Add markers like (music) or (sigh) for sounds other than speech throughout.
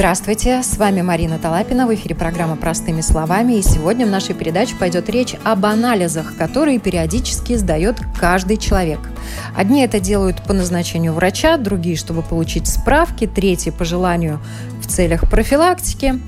Здравствуйте, с вами Марина Талапина, в эфире программа «Простыми словами», и сегодня в нашей передаче пойдет речь об анализах, которые периодически сдает каждый человек. Одни это делают по назначению врача, другие, чтобы получить справки, третьи по желанию в целях профилактики.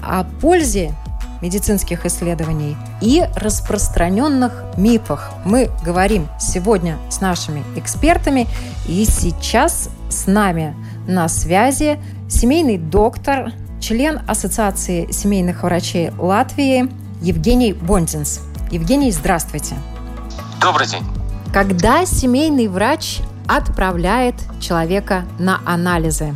О пользе медицинских исследований и распространенных мифах мы говорим сегодня с нашими экспертами, и сейчас с нами на связи семейный доктор, член Ассоциации семейных врачей Латвии Евгений Бондинс. Евгений, здравствуйте. Добрый день. Когда семейный врач отправляет человека на анализы?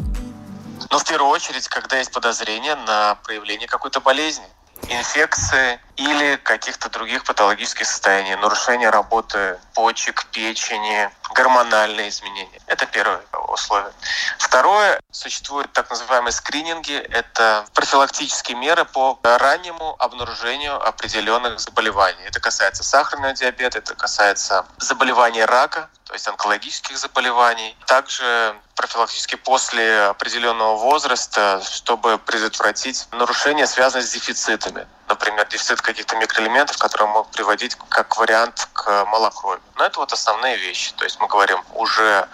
Ну, в первую очередь, когда есть подозрение на проявление какой-то болезни инфекции или каких-то других патологических состояний, нарушение работы почек, печени, гормональные изменения. Это первое условие. Второе, существуют так называемые скрининги. Это профилактические меры по раннему обнаружению определенных заболеваний. Это касается сахарного диабета, это касается заболеваний рака, то есть онкологических заболеваний. Также профилактически после определенного возраста, чтобы предотвратить нарушения, связанные с дефицитами. Например, дефицит каких-то микроэлементов, которые могут приводить как вариант к малокровию. Но это вот основные вещи. То есть мы говорим уже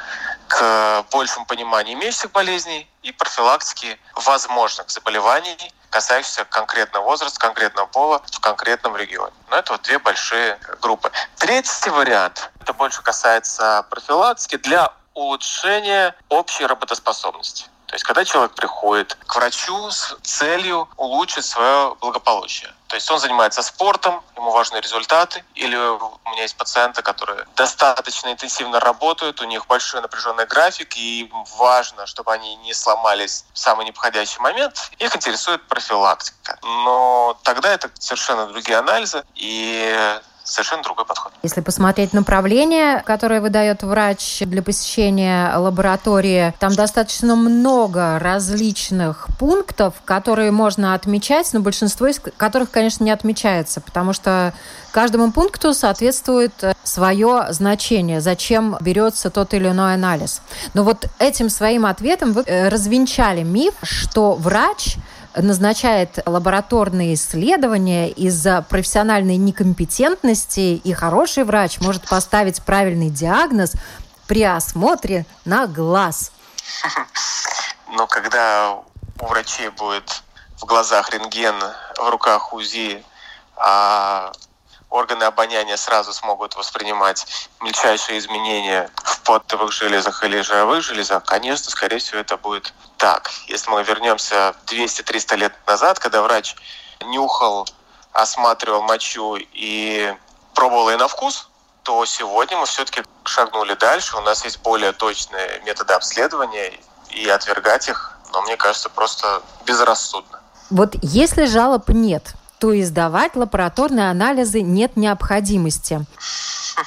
к большему пониманию имеющихся болезней и профилактике возможных заболеваний, касающихся конкретного возраста, конкретного пола в конкретном регионе. Но это вот две большие группы. Третий вариант, это больше касается профилактики для улучшения общей работоспособности. То есть, когда человек приходит к врачу с целью улучшить свое благополучие. То есть он занимается спортом, ему важны результаты. Или у меня есть пациенты, которые достаточно интенсивно работают, у них большой напряженный график, и им важно, чтобы они не сломались в самый неподходящий момент. Их интересует профилактика. Но тогда это совершенно другие анализы, и совершенно другой подход. Если посмотреть направление, которое выдает врач для посещения лаборатории, там достаточно много различных пунктов, которые можно отмечать, но большинство из которых, конечно, не отмечается, потому что каждому пункту соответствует свое значение, зачем берется тот или иной анализ. Но вот этим своим ответом вы э, развенчали миф, что врач назначает лабораторные исследования из-за профессиональной некомпетентности, и хороший врач может поставить правильный диагноз при осмотре на глаз. Но когда у врачей будет в глазах рентген, в руках УЗИ, а органы обоняния сразу смогут воспринимать мельчайшие изменения в потовых железах или жировых железах, конечно, скорее всего, это будет так. Если мы вернемся 200-300 лет назад, когда врач нюхал, осматривал мочу и пробовал ее на вкус, то сегодня мы все-таки шагнули дальше. У нас есть более точные методы обследования, и отвергать их, но мне кажется, просто безрассудно. Вот если жалоб нет, то издавать лабораторные анализы нет необходимости. (laughs)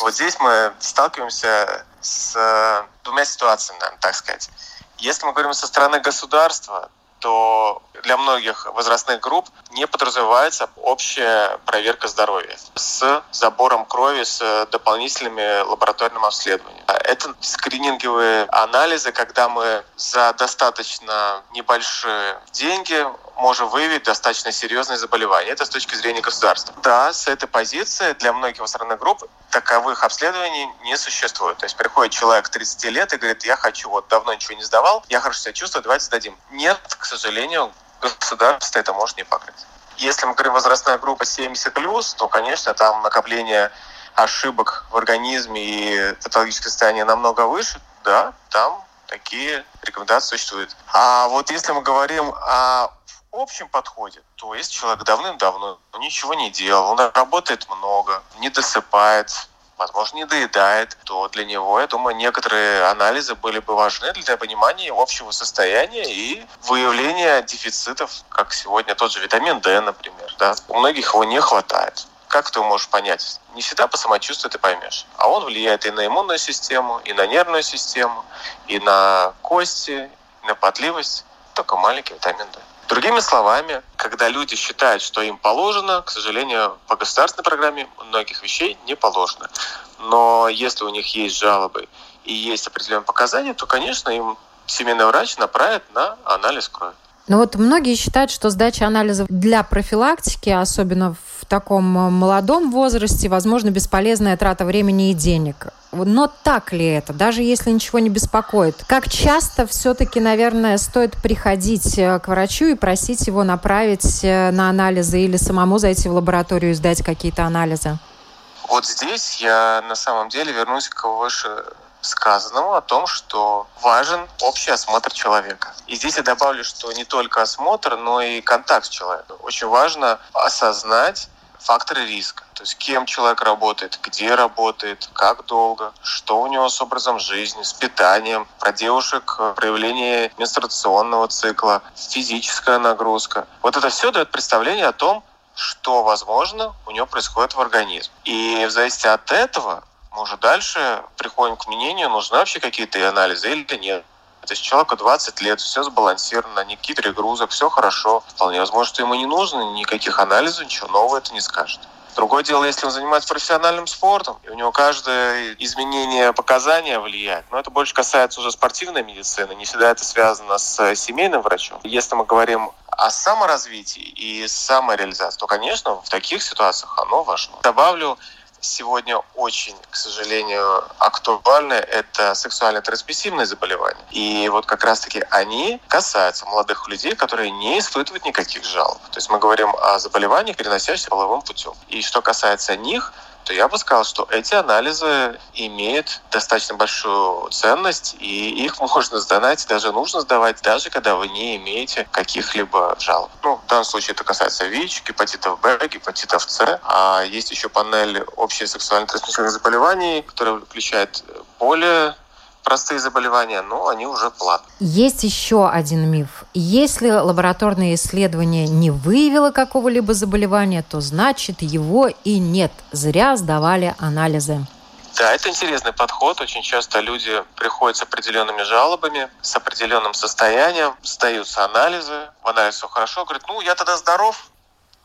Вот здесь мы сталкиваемся с э, двумя ситуациями, наверное, так сказать. Если мы говорим со стороны государства, то для многих возрастных групп не подразумевается общая проверка здоровья с забором крови, с дополнительными лабораторными обследованиями. Это скрининговые анализы, когда мы за достаточно небольшие деньги можем выявить достаточно серьезные заболевания. Это с точки зрения государства. Да, с этой позиции для многих возрастных групп таковых обследований не существует. То есть приходит человек 30 лет и говорит, я хочу, вот давно ничего не сдавал, я хорошо себя чувствую, давайте сдадим. Нет, к сожалению, государство это может не покрыть. Если мы говорим возрастная группа 70+, то, конечно, там накопление ошибок в организме и патологическое состояние намного выше, да, там такие рекомендации существуют. А вот если мы говорим о общем подходе, то есть человек давным-давно ничего не делал, он работает много, не досыпает, возможно, не доедает, то для него, я думаю, некоторые анализы были бы важны для понимания общего состояния и выявления дефицитов, как сегодня тот же витамин D, например. Да? У многих его не хватает. как ты можешь понять? Не всегда по самочувствию ты поймешь. А он влияет и на иммунную систему, и на нервную систему, и на кости, и на потливость. Только маленький витамин D. Другими словами, когда люди считают, что им положено, к сожалению, по государственной программе многих вещей не положено. Но если у них есть жалобы и есть определенные показания, то, конечно, им семейный врач направит на анализ крови. Но вот многие считают, что сдача анализов для профилактики, особенно в таком э, молодом возрасте, возможно, бесполезная трата времени и денег. Но так ли это, даже если ничего не беспокоит? Как часто все-таки, наверное, стоит приходить э, к врачу и просить его направить э, на анализы или самому зайти в лабораторию и сдать какие-то анализы? Вот здесь я на самом деле вернусь к выше сказанному о том, что важен общий осмотр человека. И здесь я добавлю, что не только осмотр, но и контакт с человеком. Очень важно осознать факторы риска. То есть кем человек работает, где работает, как долго, что у него с образом жизни, с питанием, про девушек, проявление менструационного цикла, физическая нагрузка. Вот это все дает представление о том, что, возможно, у него происходит в организме. И в зависимости от этого мы уже дальше приходим к мнению, нужны вообще какие-то анализы или нет. То есть человеку 20 лет, все сбалансировано, никаких перегрузок, все хорошо. Вполне возможно, что ему не нужно никаких анализов, ничего нового это не скажет. Другое дело, если он занимается профессиональным спортом, и у него каждое изменение показания влияет. Но это больше касается уже спортивной медицины, не всегда это связано с семейным врачом. Если мы говорим о саморазвитии и самореализации, то, конечно, в таких ситуациях оно важно. Добавлю сегодня очень, к сожалению, актуальны, это сексуально-трансмиссивные заболевания. И вот как раз-таки они касаются молодых людей, которые не испытывают никаких жалоб. То есть мы говорим о заболеваниях, переносящихся половым путем. И что касается них, то я бы сказал, что эти анализы имеют достаточно большую ценность, и их (laughs) можно сдавать, даже нужно сдавать, даже когда вы не имеете каких-либо жалоб. Ну, в данном случае это касается ВИЧ, гепатитов Б, гепатитов С. А есть еще панель общих сексуально-трансмиссионных заболеваний, которая включает более простые заболевания, но они уже платные. Есть еще один миф. Если лабораторное исследование не выявило какого-либо заболевания, то значит его и нет. Зря сдавали анализы. Да, это интересный подход. Очень часто люди приходят с определенными жалобами, с определенным состоянием, сдаются анализы, в все хорошо, говорят, ну, я тогда здоров,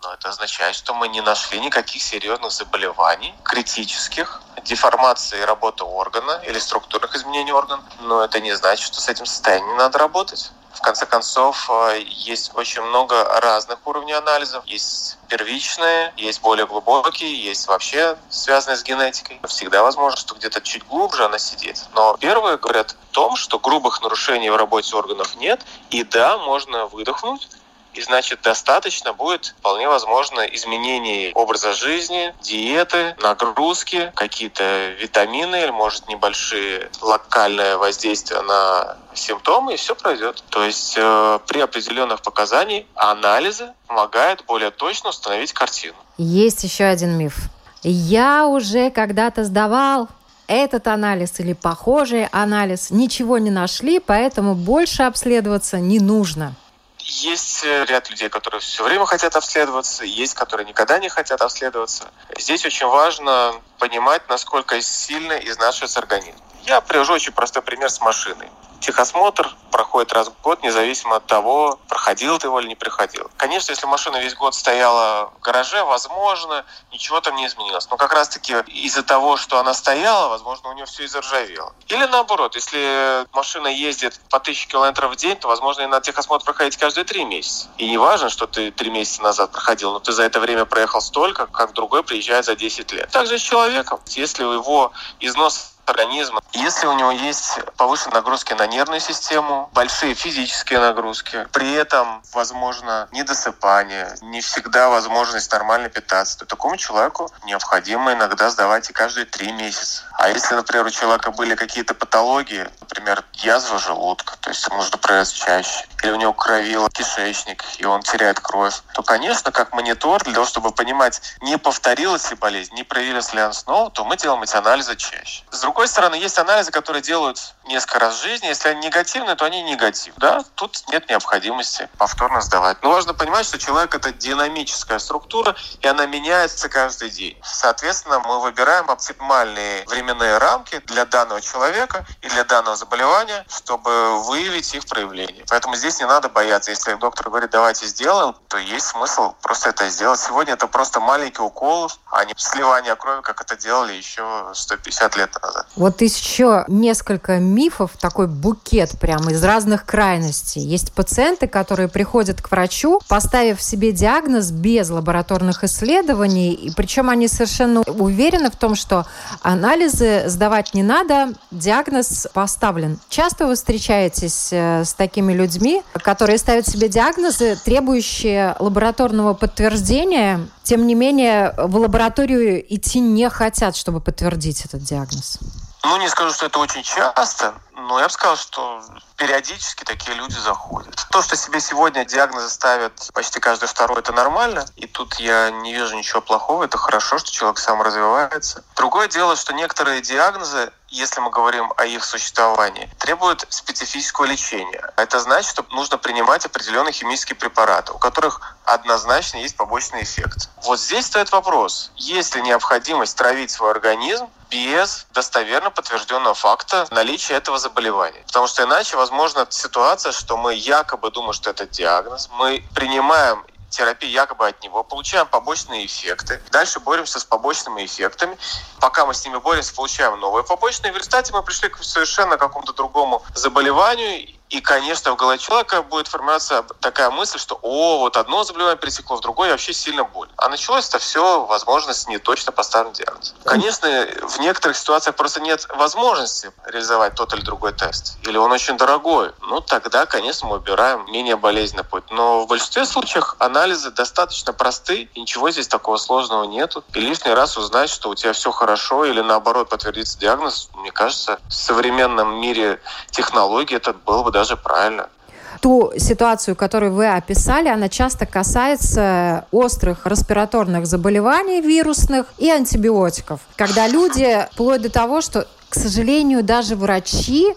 но это означает, что мы не нашли никаких серьезных заболеваний, критических, деформации работы органа или структурных изменений органа. Но это не значит, что с этим состоянием надо работать. В конце концов, э, есть очень много разных уровней анализов. Есть первичные, есть более глубокие, есть вообще связанные с генетикой. Всегда возможно, что где-то чуть глубже она сидит. Но первые говорят о том, что грубых нарушений в работе органов нет, и да, можно выдохнуть, и значит, достаточно будет, вполне возможно, изменений образа жизни, диеты, нагрузки, какие-то витамины или, может, небольшие локальное воздействие на симптомы, и все пройдет. То есть э, при определенных показаниях анализы помогают более точно установить картину. Есть еще один миф. Я уже когда-то сдавал этот анализ или похожий анализ, ничего не нашли, поэтому больше обследоваться не нужно. Есть э, ряд людей, которые все время хотят обследоваться, есть, которые никогда не хотят обследоваться. Здесь очень важно понимать, насколько сильно изнашивается организм. Я привожу очень простой пример с машиной. Техосмотр проходит раз в год, независимо от того, проходил ты его или не проходил. Конечно, если машина весь год стояла в гараже, возможно, ничего там не изменилось. Но как раз-таки из-за того, что она стояла, возможно, у нее все изоржавело. Или наоборот, если машина ездит по тысяче километров в день, то, возможно, и на техосмотр проходить каждые три месяца. И не важно, что ты три месяца назад проходил, но ты за это время проехал столько, как другой приезжает за 10 лет. Также с человеком. Если его износ организма. Если у него есть повышенные нагрузки на нервную систему, большие физические нагрузки, при этом, возможно, недосыпание, не всегда возможность нормально питаться, то такому человеку необходимо иногда сдавать и каждые три месяца. А если, например, у человека были какие-то патологии, например, язва желудка, то есть нужно проверять чаще, или у него кровило кишечник, и он теряет кровь, то, конечно, как монитор, для того, чтобы понимать, не повторилась ли болезнь, не проявилась ли она снова, то мы делаем эти анализы чаще. С другой стороны, есть анализы, которые делают несколько раз в жизни. Если они негативные, то они негативные. Да, тут нет необходимости повторно сдавать. Но важно понимать, что человек — это динамическая структура, и она меняется каждый день. Соответственно, мы выбираем оптимальные временные рамки для данного человека и для данного заболевания, чтобы выявить их проявление. Поэтому здесь не надо бояться. Если доктор говорит, давайте сделаем, то есть смысл просто это сделать. Сегодня это просто маленький укол, а не сливание крови, как это делали еще 150 лет назад. Вот еще несколько мифов, такой букет прямо из разных крайностей. Есть пациенты, которые приходят к врачу, поставив себе диагноз без лабораторных исследований, и причем они совершенно уверены в том, что анализы сдавать не надо, диагноз поставлен. Часто вы встречаетесь э, с такими людьми, которые ставят себе диагнозы, требующие лабораторного подтверждения, тем не менее в лабораторию идти не хотят, чтобы подтвердить этот диагноз? Ну, не скажу, что это очень часто, но я бы сказал, что периодически такие люди заходят. То, что себе сегодня диагнозы ставят почти каждый второй, это нормально. И тут я не вижу ничего плохого. Это хорошо, что человек сам развивается. Другое дело, что некоторые диагнозы если мы говорим о их существовании, требуют специфического лечения. Это значит, что нужно принимать определенные химические препараты, у которых однозначно есть побочный эффект. Вот здесь стоит вопрос, есть ли необходимость травить свой организм без достоверно подтвержденного факта наличия этого заболевания. Потому что иначе возможна ситуация, что мы якобы думаем, что это диагноз, мы принимаем терапии якобы от него, получаем побочные эффекты. Дальше боремся с побочными эффектами. Пока мы с ними боремся, получаем новые побочные. В результате мы пришли к совершенно какому-то другому заболеванию, и, конечно, в голове человека будет формироваться такая мысль, что «О, вот одно заболевание пересекло в другое, вообще сильно боль». А началось это все, возможно, с неточно поставленным диагнозом. Конечно, в некоторых ситуациях просто нет возможности реализовать тот или другой тест. Или он очень дорогой. Ну, тогда, конечно, мы убираем менее болезненный путь. Но в большинстве случаев анализы достаточно просты, и ничего здесь такого сложного нету. И лишний раз узнать, что у тебя все хорошо, или наоборот подтвердится диагноз, мне кажется, в современном мире технологий это было бы даже даже правильно ту ситуацию, которую вы описали, она часто касается острых респираторных заболеваний вирусных и антибиотиков. Когда люди, вплоть до того, что, к сожалению, даже врачи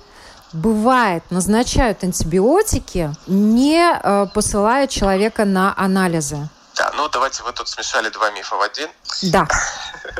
бывает, назначают антибиотики, не э, посылая человека на анализы. Да, ну давайте вы тут смешали два мифа в один. Да.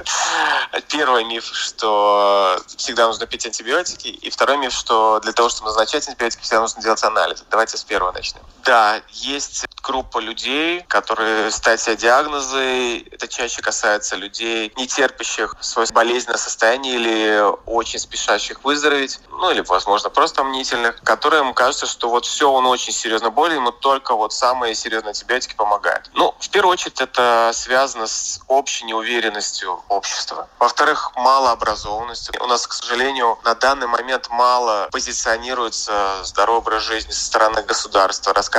(laughs) Первый миф, что всегда нужно пить антибиотики, и второй миф, что для того, чтобы назначать антибиотики, всегда нужно делать анализ. Давайте с первого начнем. Да, есть группа людей, которые ставят себе диагнозы. Это чаще касается людей, не терпящих свое болезненное состояние или очень спешащих выздороветь, ну или, возможно, просто мнительных, которым кажется, что вот все, он очень серьезно болен, ему только вот самые серьезные антибиотики помогают. Ну, в первую очередь, это связано с общей неуверенностью общества. Во-вторых, малообразованностью. У нас, к сожалению, на данный момент мало позиционируется здоровый образ жизни со стороны государства. Рассказывается,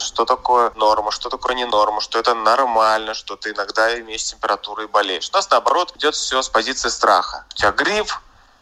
что такое норма, что такое не норма, что это нормально, что ты иногда имеешь температуру и болеешь. У нас, наоборот, идет все с позиции страха. У тебя грипп,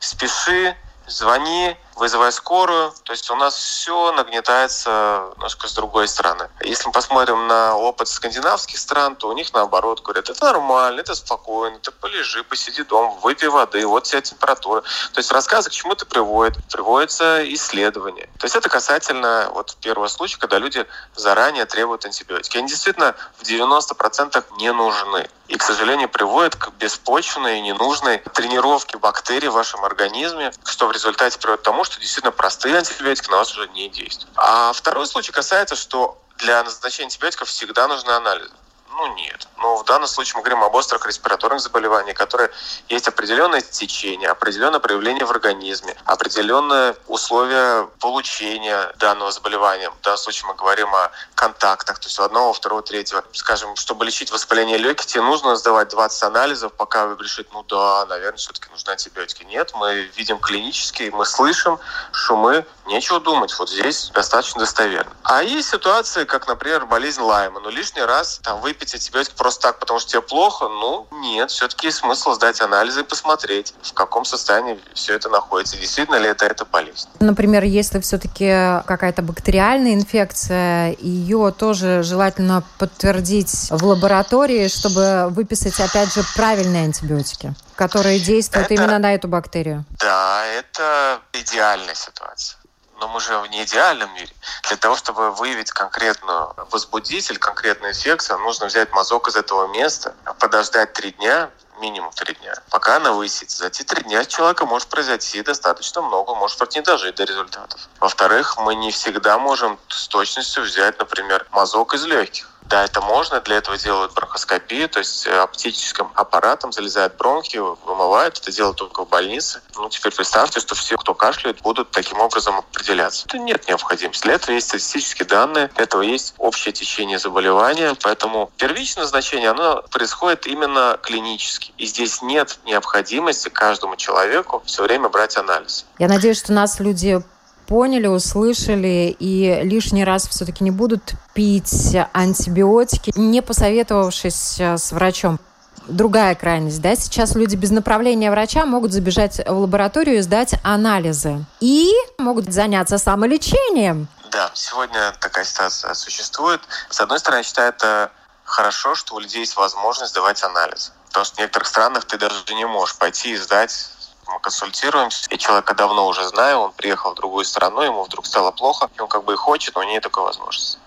спеши, звони, вызывая скорую. То есть у нас все нагнетается немножко с другой стороны. Если мы посмотрим на опыт скандинавских стран, то у них наоборот говорят, это нормально, это спокойно, ты полежи, посиди дома, выпей воды, вот вся температура. То есть рассказы к чему это приводит? Приводится исследование. То есть это касательно вот первого случая, когда люди заранее требуют антибиотики. Они действительно в 90% не нужны. И, к сожалению, приводит к беспочвенной и ненужной тренировке бактерий в вашем организме, что в результате приводит к тому, что действительно простые антибиотики на вас уже не действуют. А второй случай касается, что для назначения антибиотиков всегда нужны анализы. Ну, нет. Но в данном случае мы говорим об острых респираторных заболеваниях, которые есть определенное течение, определенное проявление в организме, определенные условия получения данного заболевания. В данном случае мы говорим о контактах, то есть у одного, второго, третьего. Скажем, чтобы лечить воспаление легких, тебе нужно сдавать 20 анализов, пока вы решите, ну да, наверное, все-таки нужны антибиотики. Нет, мы видим клинически, мы слышим шумы, нечего думать. Вот здесь достаточно достоверно. А есть ситуации, как, например, болезнь Лайма. Но лишний раз там выпить выпить антибиотик просто так, потому что тебе плохо, ну, нет, все-таки есть смысл сдать анализы и посмотреть, в каком состоянии все это находится, действительно ли это эта болезнь. Например, если все-таки какая-то бактериальная инфекция, ее тоже желательно подтвердить в лаборатории, чтобы выписать, опять же, правильные антибиотики которые действуют это, именно на эту бактерию. Да, это идеальная ситуация но мы живем в не идеальном мире. Для того, чтобы выявить конкретную возбудитель, конкретную инфекцию, нужно взять мазок из этого места, подождать три дня, минимум три дня, пока она высится. За эти три дня человека может произойти достаточно много, может не дожить до результатов. Во-вторых, мы не всегда можем с точностью взять, например, мазок из легких. Да, это можно, для этого делают бронхоскопию, то есть э, оптическим аппаратом залезают бронхи, вымывают, это делают только в больнице. Ну, теперь представьте, что все, кто кашляет, будут таким образом определяться. Это нет необходимости. Для этого есть статистические данные, для этого есть общее течение заболевания, поэтому первичное значение, оно происходит именно клинически. И здесь нет необходимости каждому человеку все время брать анализ. Я надеюсь, что нас люди поняли, услышали и лишний раз все-таки не будут пить антибиотики, не посоветовавшись э, с врачом. Другая крайность, да, сейчас люди без направления врача могут забежать в лабораторию и сдать анализы. И могут заняться самолечением. Да, сегодня такая ситуация существует. С одной стороны, я считаю, это хорошо, что у людей есть возможность сдавать анализы. Потому что в некоторых странах ты даже не можешь пойти и сдать мы консультируемся. Я человека давно уже знаю, он приехал в другую страну, ему вдруг стало плохо, и он как бы и хочет, но нет такой возможности.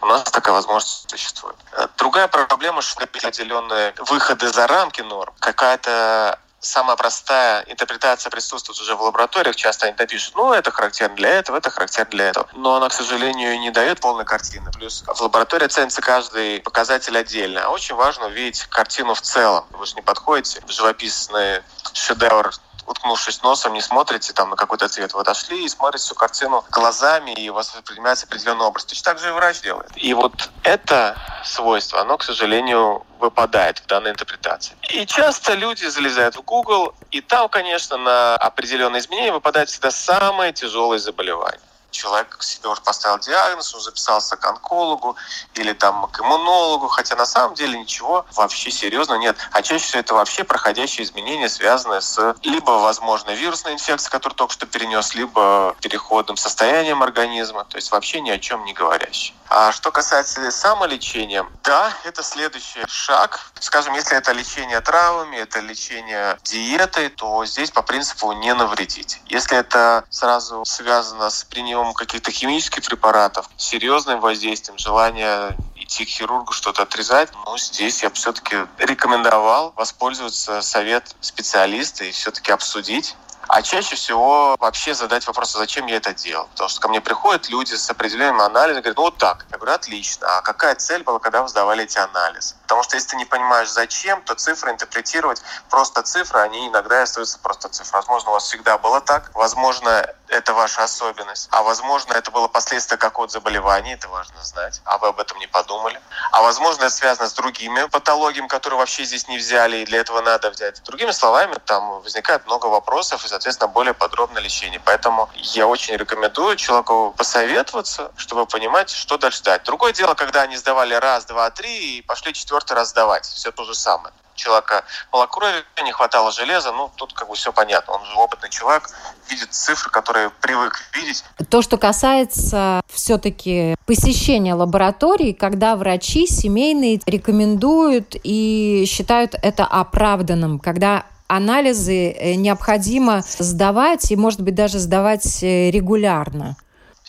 У нас такая возможность существует. Э, другая проблема, что определенные выходы за рамки норм, какая-то самая простая интерпретация присутствует уже в лабораториях. Часто они напишут, ну, это характерно для этого, это характерно для этого. Но она, к сожалению, не дает полной картины. Плюс в лаборатории ценится каждый показатель отдельно. А очень важно увидеть картину в целом. Вы же не подходите в живописный шедевр уткнувшись носом, не смотрите там на какой-то цвет. Вы отошли и смотрите всю картину глазами, и у вас воспринимается определенный образ. Точно так же и врач делает. И вот это свойство, оно, к сожалению, выпадает в данной интерпретации. И часто люди залезают в Google, и там, конечно, на определенные изменения выпадает всегда самое тяжелое заболевание человек себе уже поставил диагноз, он записался к онкологу или там к иммунологу, хотя на самом деле ничего вообще серьезного нет. А чаще всего это вообще проходящие изменения, связанные с либо, возможно, вирусной инфекцией, которую только что перенес, либо переходным состоянием организма, то есть вообще ни о чем не говорящий. А что касается самолечения, да, это следующий шаг. Скажем, если это лечение травмами, это лечение диетой, то здесь по принципу не навредить. Если это сразу связано с приемом каких-то химических препаратов, серьезным воздействием, желание идти к хирургу, что-то отрезать, ну, здесь я бы все-таки рекомендовал воспользоваться совет специалиста и все-таки обсудить а чаще всего вообще задать вопрос, а зачем я это делал? Потому что ко мне приходят люди с определенным анализом, говорят, ну вот так. Я говорю, отлично. А какая цель была, когда вы сдавали эти анализы? Потому что если ты не понимаешь, зачем, то цифры интерпретировать просто цифры, они иногда остаются просто цифры. Возможно, у вас всегда было так. Возможно, это ваша особенность. А возможно, это было последствие какого-то заболевания, это важно знать. А вы об этом не подумали. А возможно, это связано с другими патологиями, которые вообще здесь не взяли, и для этого надо взять. Другими словами, там возникает много вопросов, и, соответственно, более подробное лечение. Поэтому я очень рекомендую человеку посоветоваться, чтобы понимать, что дальше дать. Другое дело, когда они сдавали раз, два, три и пошли четвертый раз сдавать. Все то же самое человека малокровия, не хватало железа, ну, тут как бы все понятно. Он же опытный человек, видит цифры, которые привык видеть. То, что касается все-таки посещения лабораторий, когда врачи семейные рекомендуют и считают это оправданным, когда анализы э, необходимо сдавать и, может быть, даже сдавать э, регулярно.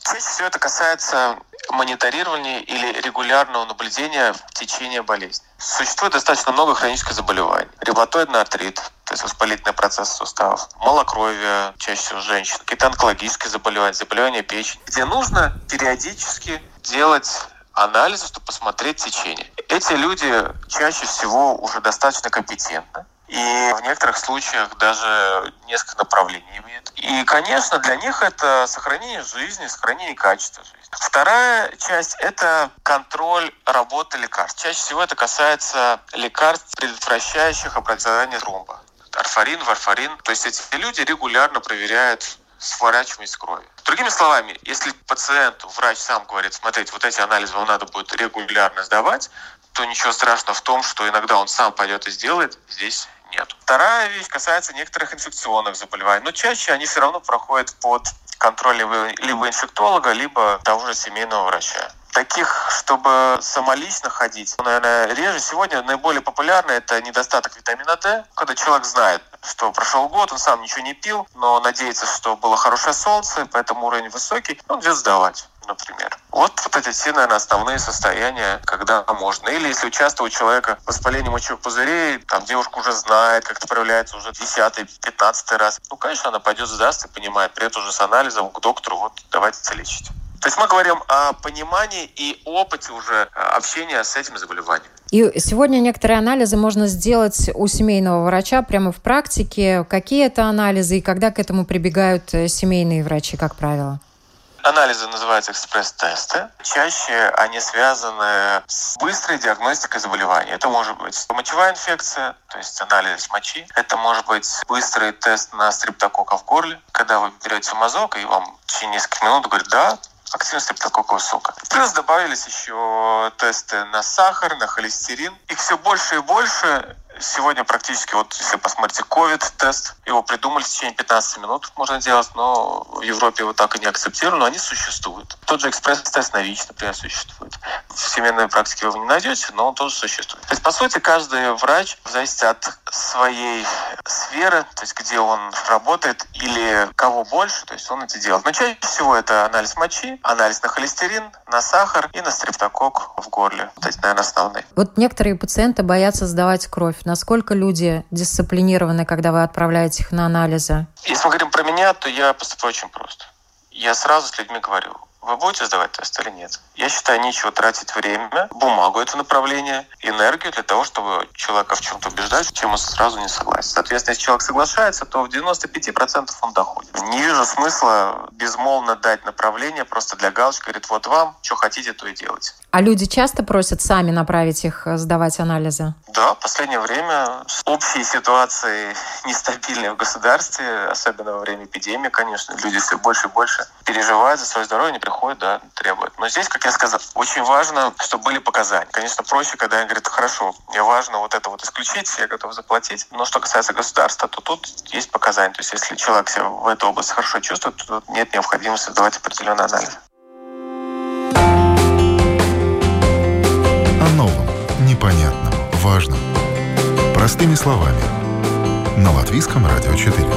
Чаще всего это касается мониторирования или регулярного наблюдения в течение болезни. Существует достаточно много хронических заболеваний. Ревматоидный артрит, то есть воспалительный процесс суставов, малокровие, чаще всего женщин, какие-то онкологические заболевания, заболевания печени, где нужно периодически делать анализы, чтобы посмотреть течение. Эти люди чаще всего уже достаточно компетентны, и в некоторых случаях даже несколько направлений имеют. И, конечно, для них это сохранение жизни, сохранение качества жизни. Вторая часть – это контроль работы лекарств. Чаще всего это касается лекарств, предотвращающих образование тромба. Арфарин, варфарин. То есть эти люди регулярно проверяют сворачиваемость крови. Другими словами, если пациенту врач сам говорит, смотрите, вот эти анализы вам надо будет регулярно сдавать, то ничего страшного в том, что иногда он сам пойдет и сделает, здесь нет. Вторая вещь касается некоторых инфекционных заболеваний, но чаще они все равно проходят под контроль либо инфектолога, либо того же семейного врача. Таких, чтобы самолично ходить, наверное, реже. Сегодня наиболее популярно это недостаток витамина D, когда человек знает, что прошел год, он сам ничего не пил, но надеется, что было хорошее солнце, поэтому уровень высокий, он идет сдавать например. Вот, вот эти все, наверное, основные состояния, когда можно. Или если участвует у человека воспаление мочевых пузырей, там девушка уже знает, как это проявляется уже 10-15 раз, ну, конечно, она пойдет сдаст и понимает, при этом уже с анализом к доктору, вот, давайте лечить. То есть мы говорим о понимании и опыте уже э, общения с этим заболеванием. И сегодня некоторые анализы можно сделать у семейного врача прямо в практике. Какие это анализы и когда к этому прибегают э, семейные врачи, как правило? Анализы называются экспресс-тесты. Чаще они связаны с быстрой диагностикой заболевания. Это может быть мочевая инфекция, то есть анализ мочи. Это может быть быстрый тест на стрептококка в горле, когда вы берете мазок, и вам в течение нескольких минут говорят, да, активность стрептококкового сока. Плюс добавились еще тесты на сахар, на холестерин. Их все больше и больше. Сегодня практически, вот если посмотрите, COVID-тест, его придумали в течение 15 минут, можно делать, но в Европе его так и не акцептировали, но они существуют. Тот же экспресс-тест на ВИЧ, например, существует. В семейной практике вы его не найдете, но он тоже существует. То есть, по сути, каждый врач, в зависимости от своей сферы, то есть где он работает или кого больше, то есть он это делает. Но чаще всего это анализ мочи, анализ на холестерин, на сахар и на стрептокок в горле. Вот эти, наверное, основные. Вот некоторые пациенты боятся сдавать кровь. Насколько люди дисциплинированы, когда вы отправляете их на анализы? Если мы говорим про меня, то я поступаю очень просто. Я сразу с людьми говорю, вы будете сдавать тест или нет? Я считаю, нечего тратить время, бумагу это направление, энергию для того, чтобы человека в чем-то убеждать, чем он сразу не согласен. Соответственно, если человек соглашается, то в 95% он доходит. Не вижу смысла безмолвно дать направление просто для галочки, говорит, вот вам, что хотите, то и делайте. А люди часто просят сами направить их э, сдавать анализы? Да, в последнее время с общей ситуацией (laughs) нестабильной в государстве, особенно во время эпидемии, конечно, люди все больше и больше переживают за свое здоровье, не приходят, да, требуют. Но здесь, как я сказал, очень важно, чтобы были показания. Конечно, проще, когда они говорят, хорошо, мне важно вот это вот исключить, я готов заплатить. Но что касается государства, то тут есть показания. То есть если человек себя в этой области хорошо чувствует, то тут нет необходимости сдавать определенный анализ. Простыми словами. На Латвийском радио 4.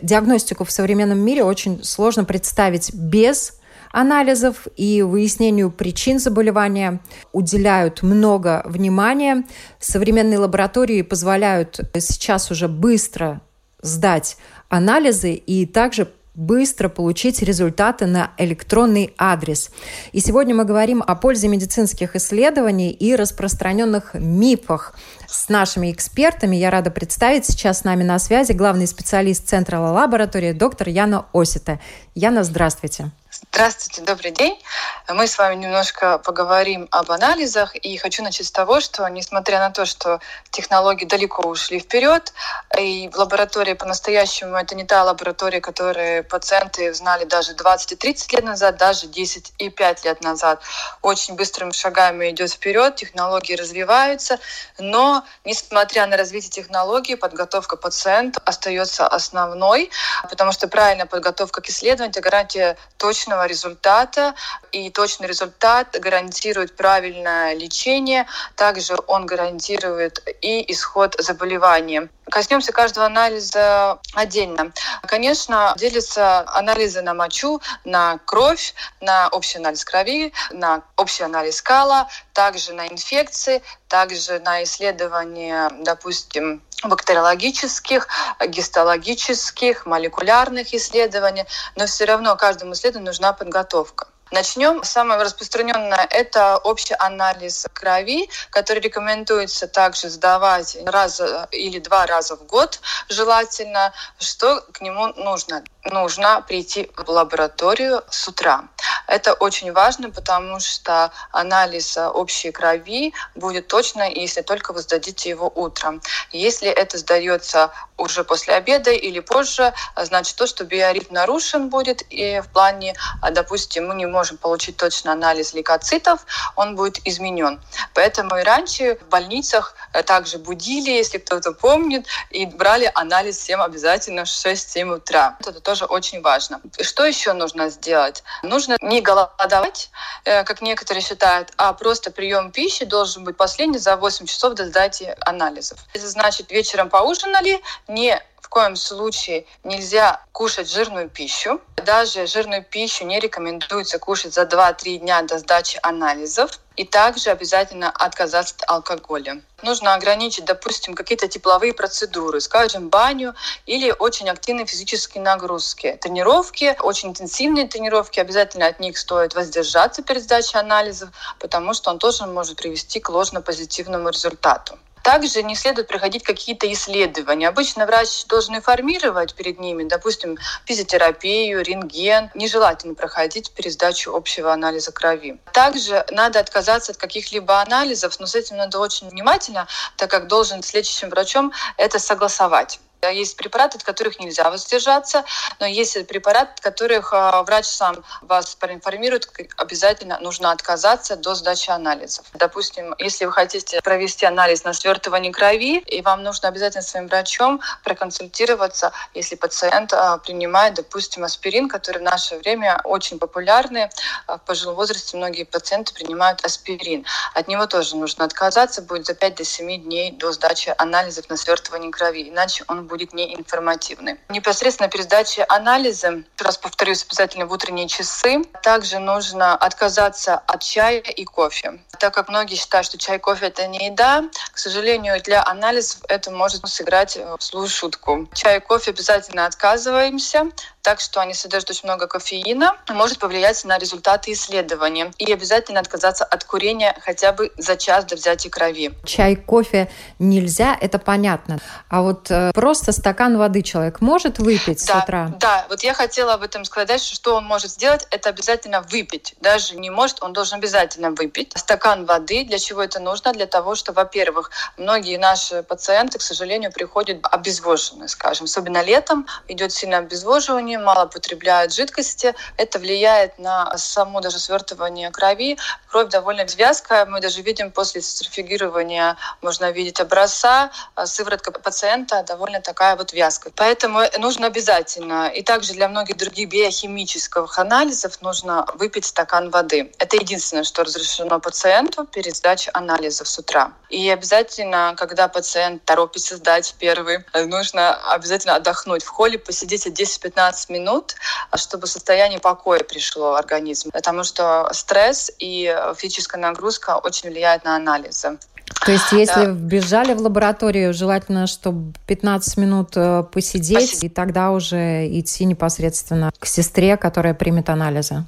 Диагностику в современном мире очень сложно представить без анализов и выяснению причин заболевания уделяют много внимания. Современные лаборатории позволяют сейчас уже быстро сдать анализы и также быстро получить результаты на электронный адрес. И сегодня мы говорим о пользе медицинских исследований и распространенных мифах с нашими экспертами. Я рада представить сейчас с нами на связи главный специалист Центра лаборатории доктор Яна Осита. Яна, здравствуйте. Здравствуйте, добрый день. Мы с вами немножко поговорим об анализах. И хочу начать с того, что несмотря на то, что технологии далеко ушли вперед, и в лаборатории по-настоящему это не та лаборатория, которую пациенты знали даже 20 и 30 лет назад, даже 10 и 5 лет назад. Очень быстрыми шагами идет вперед, технологии развиваются, но несмотря на развитие технологий, подготовка пациента остается основной, потому что правильная подготовка к исследованию – это гарантия точно точного результата, и точный результат гарантирует правильное лечение, также он гарантирует и исход заболевания. Коснемся каждого анализа отдельно. Конечно, делятся анализы на мочу, на кровь, на общий анализ крови, на общий анализ кала, также на инфекции, также на исследования, допустим, бактериологических, гистологических, молекулярных исследований, но все равно каждому исследованию нужна подготовка. Начнем. Самое распространенное – это общий анализ крови, который рекомендуется также сдавать раз или два раза в год желательно. Что к нему нужно? Нужно прийти в лабораторию с утра. Это очень важно, потому что анализ общей крови будет точно, если только вы сдадите его утром. Если это сдается уже после обеда или позже, значит то, что биоритм нарушен будет, и в плане, допустим, мы не можем можем получить точно анализ лейкоцитов, он будет изменен. Поэтому и раньше в больницах э, также будили, если кто-то помнит, и брали анализ всем обязательно в 6-7 утра. Это тоже очень важно. Что еще нужно сделать? Нужно не голодовать, э, как некоторые считают, а просто прием пищи должен быть последний за 8 часов до сдачи анализов. Это значит, вечером поужинали, не в коем случае нельзя кушать жирную пищу. Даже жирную пищу не рекомендуется кушать за 2-3 дня до сдачи анализов. И также обязательно отказаться от алкоголя. Нужно ограничить, допустим, какие-то тепловые процедуры, скажем, баню или очень активные физические нагрузки. Тренировки, очень интенсивные тренировки, обязательно от них стоит воздержаться перед сдачей анализов, потому что он тоже может привести к ложно-позитивному результату. Также не следует проходить какие-то исследования. Обычно врач должен информировать перед ними, допустим, физиотерапию, рентген. Нежелательно проходить пересдачу общего анализа крови. Также надо отказаться от каких-либо анализов, но с этим надо очень внимательно, так как должен с лечащим врачом это согласовать. Есть препараты, от которых нельзя воздержаться, но есть препараты, от которых а, врач сам вас проинформирует, обязательно нужно отказаться до сдачи анализов. Допустим, если вы хотите провести анализ на свертывание крови, и вам нужно обязательно своим врачом проконсультироваться, если пациент а, принимает, допустим, аспирин, который в наше время очень популярный. А, в пожилом возрасте многие пациенты принимают аспирин. От него тоже нужно отказаться, будет за 5-7 дней до сдачи анализов на свертывание крови, иначе он будет неинформативный. Непосредственно перед сдачей анализа, раз повторюсь, обязательно в утренние часы, также нужно отказаться от чая и кофе. Так как многие считают, что чай кофе – это не еда, к сожалению, для анализов это может сыграть в злую шутку. Чай и кофе обязательно отказываемся, так что они содержат очень много кофеина, может повлиять на результаты исследования. И обязательно отказаться от курения хотя бы за час до взятия крови. Чай, кофе нельзя, это понятно. А вот э, просто стакан воды человек может выпить да, с утра? Да, вот я хотела об этом сказать, что он может сделать, это обязательно выпить. Даже не может, он должен обязательно выпить. Стакан воды, для чего это нужно? Для того, что, во-первых, многие наши пациенты, к сожалению, приходят обезвоженные, скажем. Особенно летом идет сильное обезвоживание, мало потребляют жидкости. Это влияет на само даже свертывание крови. Кровь довольно вязкая. Мы даже видим после центрифугирования, можно видеть образца, а сыворотка пациента довольно такая вот вязкая. Поэтому нужно обязательно. И также для многих других биохимических анализов нужно выпить стакан воды. Это единственное, что разрешено пациенту перед сдачей анализов с утра. И обязательно, когда пациент торопится сдать первый, нужно обязательно отдохнуть в холле, посидеть 10-15 минут, чтобы состояние покоя пришло в организм. Потому что стресс и физическая нагрузка очень влияют на анализы. То есть, если да. вбежали в лабораторию, желательно, чтобы 15 минут э, посидеть, Посид... и тогда уже идти непосредственно к сестре, которая примет анализы.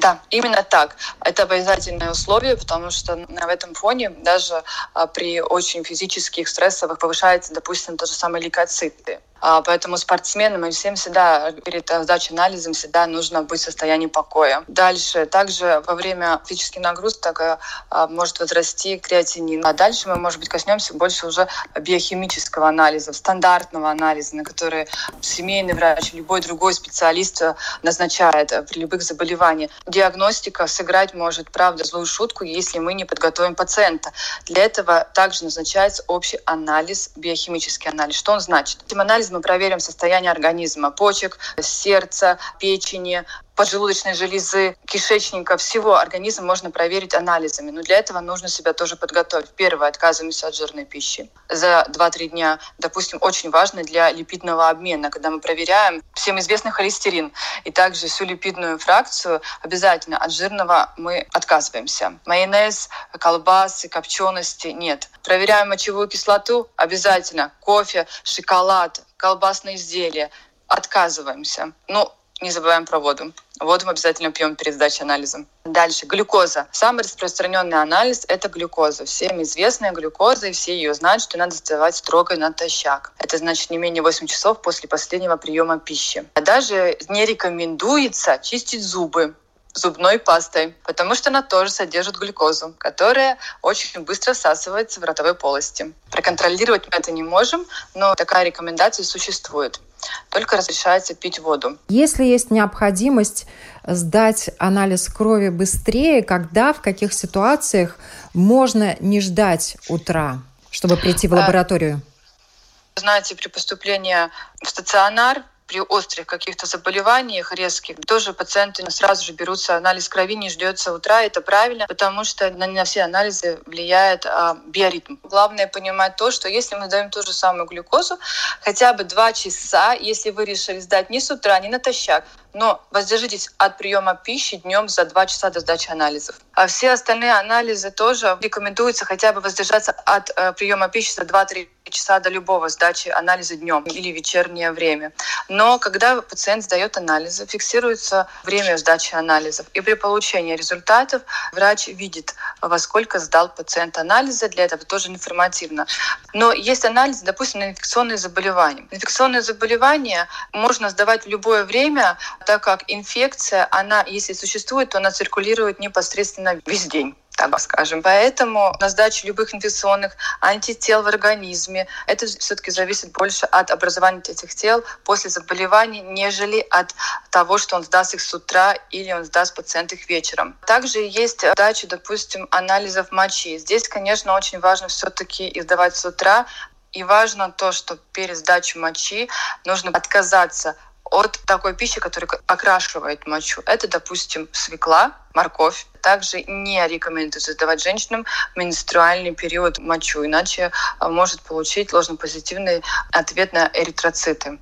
Да, именно так. Это обязательное условие, потому что на этом фоне даже а, при очень физических стрессовых повышается, допустим, то же самое лейкоциты. А, поэтому спортсменам и всем всегда перед сдачей анализом всегда нужно быть в состоянии покоя. Дальше, также во время физических нагрузок а, может возрасти креатинин. А дальше мы, может быть, коснемся больше уже биохимического анализа, стандартного анализа, на который семейный врач, любой другой специалист назначает при любых заболеваниях. Диагностика сыграть может, правда, злую шутку, если мы не подготовим пациента. Для этого также назначается общий анализ, биохимический анализ. Что он значит? Этим анализом мы проверим состояние организма, почек, сердца, печени, поджелудочной железы, кишечника, всего организм можно проверить анализами. Но для этого нужно себя тоже подготовить. Первое, отказываемся от жирной пищи за 2-3 дня. Допустим, очень важно для липидного обмена, когда мы проверяем всем известный холестерин и также всю липидную фракцию, обязательно от жирного мы отказываемся. Майонез, колбасы, копчености нет. Проверяем мочевую кислоту обязательно. Кофе, шоколад, колбасные изделия отказываемся. Ну, не забываем про воду. Воду мы обязательно пьем перед сдачей анализа. Дальше. Глюкоза. Самый распространенный анализ – это глюкоза. Всем известная глюкоза, и все ее знают, что надо сдавать строго натощак. Это значит не менее 8 часов после последнего приема пищи. А даже не рекомендуется чистить зубы зубной пастой, потому что она тоже содержит глюкозу, которая очень быстро всасывается в ротовой полости. Проконтролировать мы это не можем, но такая рекомендация существует. Только разрешается пить воду. Если есть необходимость сдать анализ крови быстрее, когда, в каких ситуациях можно не ждать утра, чтобы прийти в а, лабораторию? Знаете, при поступлении в стационар при острых каких-то заболеваниях резких тоже пациенты сразу же берутся анализ крови, не ждется утра. Это правильно, потому что на, на все анализы влияет а, биоритм. Главное понимать то, что если мы даем ту же самую глюкозу, хотя бы два часа, если вы решили сдать не с утра, не натощак, но воздержитесь от приема пищи днем за два часа до сдачи анализов. А все остальные анализы тоже рекомендуется хотя бы воздержаться от э, приема пищи за 2-3 часа до любого сдачи анализа днем или вечернее время. Но когда пациент сдает анализы, фиксируется время сдачи анализов. И при получении результатов врач видит, во сколько сдал пациент анализы. Для этого тоже информативно. Но есть анализы, допустим, на инфекционные заболевания. Инфекционные заболевания можно сдавать в любое время, так как инфекция, она, если существует, то она циркулирует непосредственно весь день так скажем. Поэтому на сдачу любых инфекционных антител в организме, это все-таки зависит больше от образования этих тел после заболевания, нежели от того, что он сдаст их с утра или он сдаст пациент их вечером. Также есть сдача, допустим, анализов мочи. Здесь, конечно, очень важно все-таки их сдавать с утра, и важно то, что перед сдачей мочи нужно отказаться от такой пищи, которая окрашивает мочу. Это, допустим, свекла, морковь. Также не рекомендуется сдавать женщинам менструальный период мочу, иначе а, может получить ложнопозитивный ответ на эритроциты.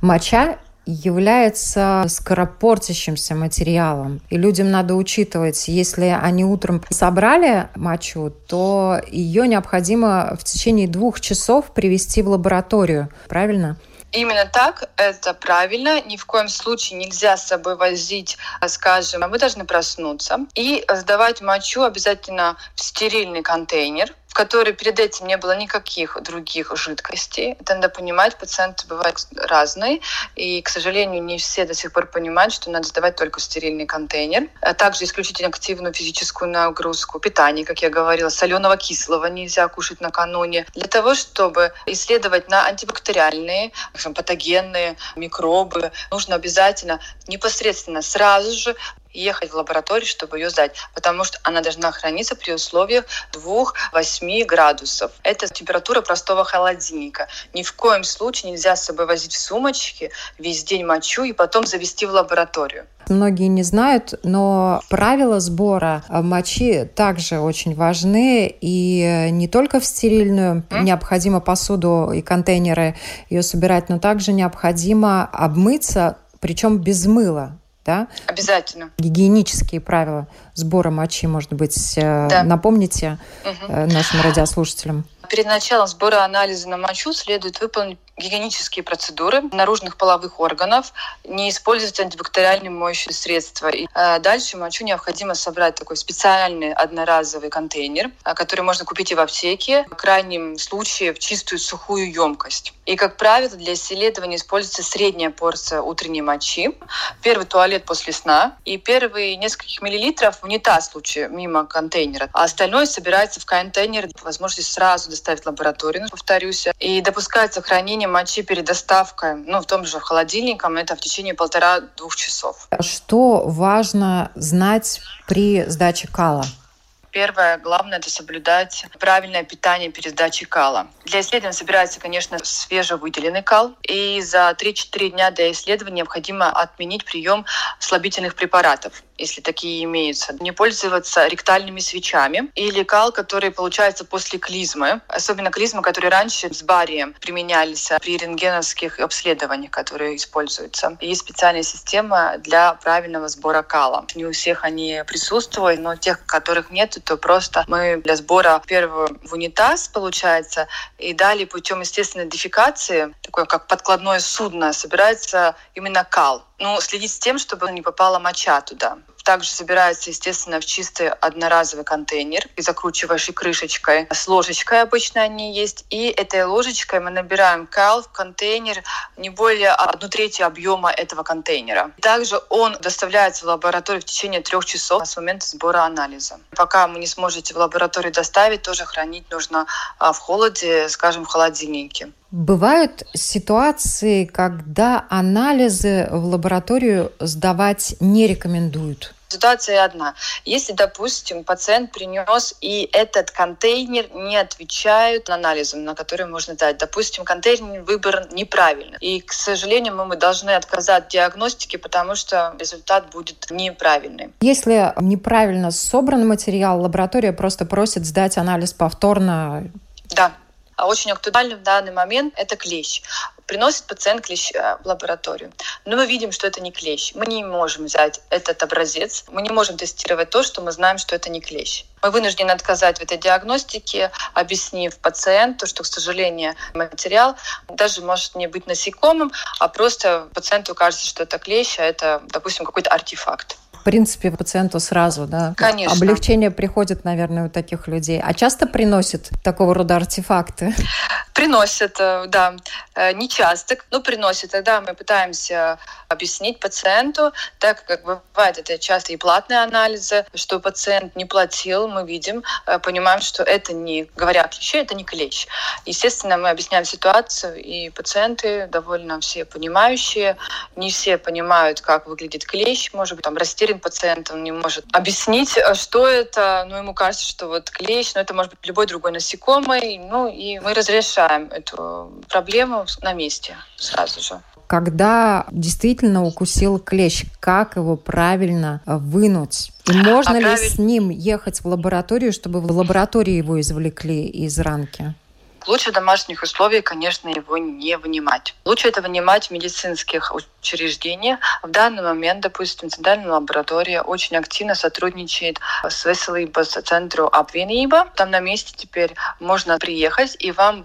Моча является скоропортящимся материалом. И людям надо учитывать, если они утром собрали мочу, то ее необходимо в течение двух часов привести в лабораторию. Правильно? Именно так, это правильно. Ни в коем случае нельзя с собой возить, скажем, мы должны проснуться и сдавать мочу обязательно в стерильный контейнер, в которой перед этим не было никаких других жидкостей. Это надо понимать, пациенты бывают разные, и, к сожалению, не все до сих пор понимают, что надо сдавать только стерильный контейнер. А также исключить активную физическую нагрузку, питание, как я говорила, соленого кислого нельзя кушать накануне, для того, чтобы исследовать на антибактериальные, патогенные микробы, нужно обязательно непосредственно сразу же ехать в лабораторию, чтобы ее сдать, потому что она должна храниться при условиях 2-8 градусов. Это температура простого холодильника. Ни в коем случае нельзя с собой возить в сумочке весь день мочу и потом завести в лабораторию. Многие не знают, но правила сбора мочи также очень важны. И не только в стерильную необходимо посуду и контейнеры ее собирать, но также необходимо обмыться, причем без мыла да? Обязательно. Гигиенические правила сбора мочи, может быть, э, да. напомните угу. нашим радиослушателям. Перед началом сбора анализа на мочу следует выполнить гигиенические процедуры наружных половых органов, не использовать антибактериальные моющие средства. И, э, дальше мочу необходимо собрать такой специальный одноразовый контейнер, э, который можно купить и в аптеке, в крайнем случае в чистую сухую емкость. И, как правило, для исследования используется средняя порция утренней мочи, первый туалет после сна и первые нескольких миллилитров в унитаз случае мимо контейнера. А остальное собирается в контейнер, возможность сразу доставить в лабораторию, повторюсь, и допускается хранение мочи перед доставкой, ну, в том же холодильником, это в течение полтора-двух часов. Что важно знать при сдаче кала? Первое, главное, это соблюдать правильное питание перед сдачей кала. Для исследования собирается, конечно, свежевыделенный кал, и за 3-4 дня до исследования необходимо отменить прием слабительных препаратов если такие имеются. Не пользоваться ректальными свечами или кал, который получается после клизмы, особенно клизмы, которые раньше с барием применялись при рентгеновских обследованиях, которые используются. Есть специальная система для правильного сбора кала. Не у всех они присутствуют, но тех, которых нет, то просто мы для сбора первого в унитаз, получается, и далее путем естественной дефекации, такое как подкладное судно, собирается именно кал. Ну, следить с тем, чтобы не попала моча туда. Также собирается, естественно, в чистый одноразовый контейнер и закручиваешь и крышечкой. С ложечкой обычно они есть. И этой ложечкой мы набираем кал в контейнер не более одну треть объема этого контейнера. Также он доставляется в лабораторию в течение трех часов с момента сбора анализа. Пока мы не сможете в лабораторию доставить, тоже хранить нужно а, в холоде, скажем, в холодильнике. Бывают ситуации, когда анализы в лабораторию сдавать не рекомендуют. Ситуация одна. Если, допустим, пациент принес и этот контейнер не отвечает анализам, на которые можно дать. Допустим, контейнер выбран неправильно. И, к сожалению, мы, мы должны отказать диагностике, потому что результат будет неправильный. Если неправильно собран материал, лаборатория просто просит сдать анализ повторно. Да, а очень актуальным в данный момент это клещ. Приносит пациент клещ э, в лабораторию. Но мы видим, что это не клещ. Мы не можем взять этот образец. Мы не можем тестировать то, что мы знаем, что это не клещ. Мы вынуждены отказать в этой диагностике, объяснив пациенту, что, к сожалению, материал даже может не быть насекомым, а просто пациенту кажется, что это клещ, а это, допустим, какой-то артефакт в принципе, пациенту сразу, да? Конечно. Облегчение приходит, наверное, у таких людей. А часто приносят такого рода артефакты? Приносят, э, да. Э, не часто, но приносят. Тогда мы пытаемся объяснить пациенту, так как бывает это часто и платные анализы, что пациент не платил, мы видим, э, понимаем, что это не, говоря клещи, это не клещ. Естественно, мы объясняем ситуацию, и пациенты довольно все понимающие, не все понимают, как выглядит клещ, может быть, там растерян уверен пациент, он не может объяснить, э, что это, но ему кажется, что вот клещ, но это может быть любой другой насекомый, ну и мы разрешаем эту проблему на месте сразу же когда действительно укусил клещ, как его правильно вынуть? И можно а ли правиль... с ним ехать в лабораторию, чтобы в лаборатории его извлекли из ранки? Лучше в домашних условиях, конечно, его не вынимать. Лучше это вынимать в медицинских учреждениях. В данный момент, допустим, Центральная лаборатория очень активно сотрудничает с Veselības центру Apvienība. Там на месте теперь можно приехать, и вам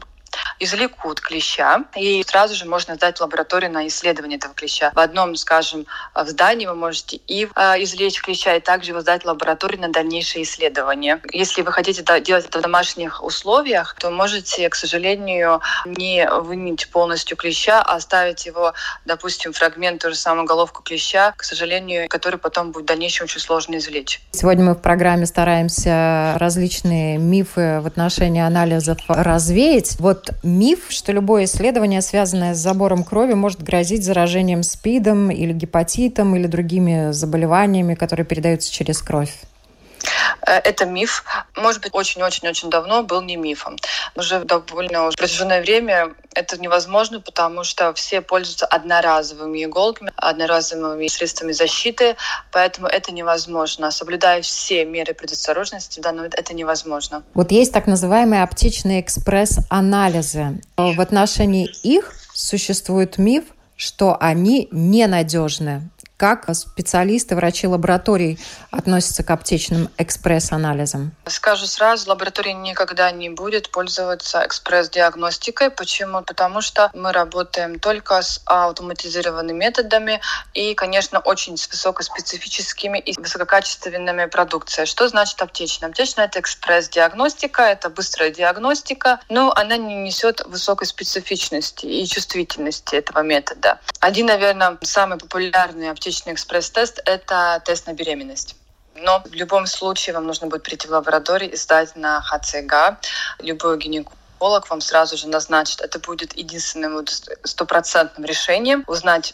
извлекут клеща, и сразу же можно сдать лабораторию на исследование этого клеща. В одном, скажем, в здании вы можете и а, извлечь клеща, и также его сдать лабораторию на дальнейшее исследование. Если вы хотите делать это в домашних условиях, то можете, к сожалению, не вынуть полностью клеща, а оставить его, допустим, фрагмент, ту же самую головку клеща, к сожалению, который потом будет в дальнейшем очень сложно извлечь. Сегодня мы в программе стараемся различные мифы в отношении анализов развеять. Вот миф, что любое исследование, связанное с забором крови, может грозить заражением СПИДом или гепатитом или другими заболеваниями, которые передаются через кровь? Э, это миф. Может быть, очень-очень-очень давно был не мифом. Уже довольно протяженное время это невозможно, потому что все пользуются одноразовыми иголками, одноразовыми средствами защиты, поэтому это невозможно. Соблюдая все меры предосторожности, да, но это невозможно. Вот есть так называемые аптечные экспресс-анализы. В отношении их существует миф, что они ненадежны. Как специалисты, врачи лабораторий относятся к аптечным экспресс-анализам? Скажу сразу, лаборатория никогда не будет пользоваться экспресс-диагностикой. Почему? Потому что мы работаем только с автоматизированными методами и, конечно, очень с высокоспецифическими и высококачественными продукцией. Что значит аптечная? Аптечная – это экспресс-диагностика, это быстрая диагностика, но она не несет высокой специфичности и чувствительности этого метода. Один, наверное, самый популярный аптечный аптечный экспресс-тест – это тест на беременность. Но в любом случае вам нужно будет прийти в лабораторию и сдать на ХЦГ. Любой гинеколог вам сразу же назначит. Это будет единственным стопроцентным решением узнать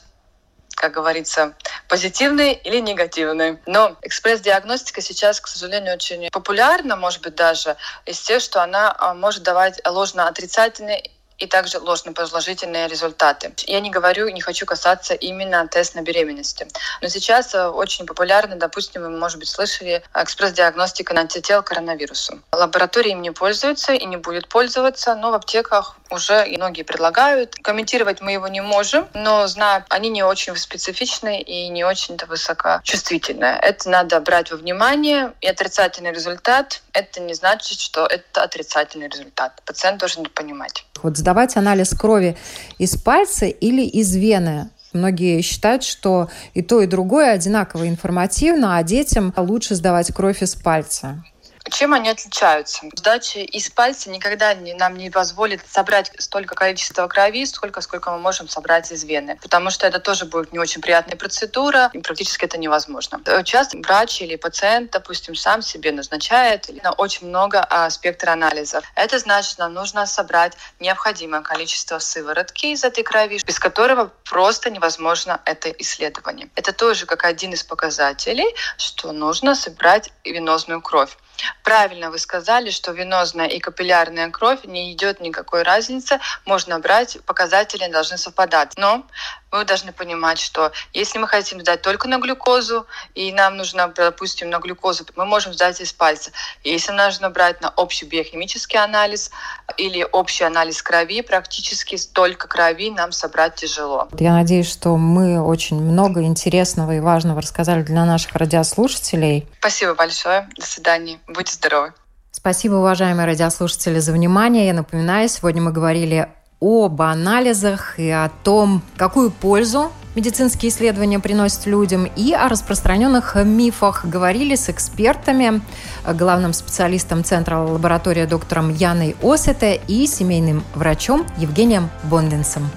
как говорится, позитивный или негативный. Но экспресс-диагностика сейчас, к сожалению, очень популярна, может быть, даже из тех, что она а, может давать ложно-отрицательный и также ложно-положительные результаты. Я не говорю, не хочу касаться именно теста на беременности. Но сейчас э, очень популярно, допустим, вы, может быть, слышали экспресс-диагностика на антител коронавирусу. Лаборатории им не пользуются и не будет пользоваться, но в аптеках уже многие предлагают. Комментировать мы его не можем, но знаю, они не очень специфичные и не очень-то высокочувствительные. Это надо брать во внимание. И отрицательный результат — это не значит, что это отрицательный результат. Пациент должен это понимать. Вот сдавать анализ крови из пальца или из вены Многие считают, что и то, и другое одинаково информативно, а детям лучше сдавать кровь из пальца. Чем они отличаются? Сдача из пальца никогда не, нам не позволит собрать столько количества крови, сколько, сколько мы можем собрать из вены. Потому что это тоже будет не очень приятная процедура, и практически это невозможно. Часто врач или пациент, допустим, сам себе назначает на очень много а, анализов. Это значит, нам нужно собрать необходимое количество сыворотки из этой крови, без которого просто невозможно это исследование. Это тоже как один из показателей, что нужно собрать венозную кровь. Правильно вы сказали, что венозная и капиллярная кровь не идет никакой разницы. Можно брать, показатели должны совпадать. Но вы должны понимать, что если мы хотим сдать только на глюкозу, и нам нужно, допустим, на глюкозу, мы можем сдать из пальца. Если нужно брать на общий биохимический анализ или общий анализ крови, практически столько крови нам собрать тяжело. Я надеюсь, что мы очень много интересного и важного рассказали для наших радиослушателей. Спасибо большое. До свидания. Будьте здоровы. Спасибо, уважаемые радиослушатели, за внимание. Я напоминаю, сегодня мы говорили об анализах и о том, какую пользу медицинские исследования приносят людям, и о распространенных мифах говорили с экспертами, главным специалистом Центра лаборатории доктором Яной Осете и семейным врачом Евгением Бонденсом.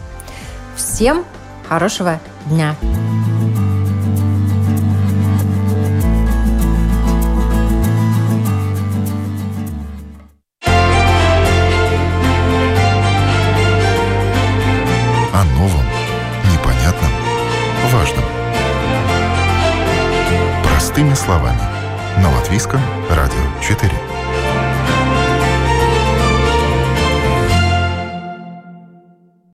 Всем хорошего дня! Словами. На Латвийском радио 4.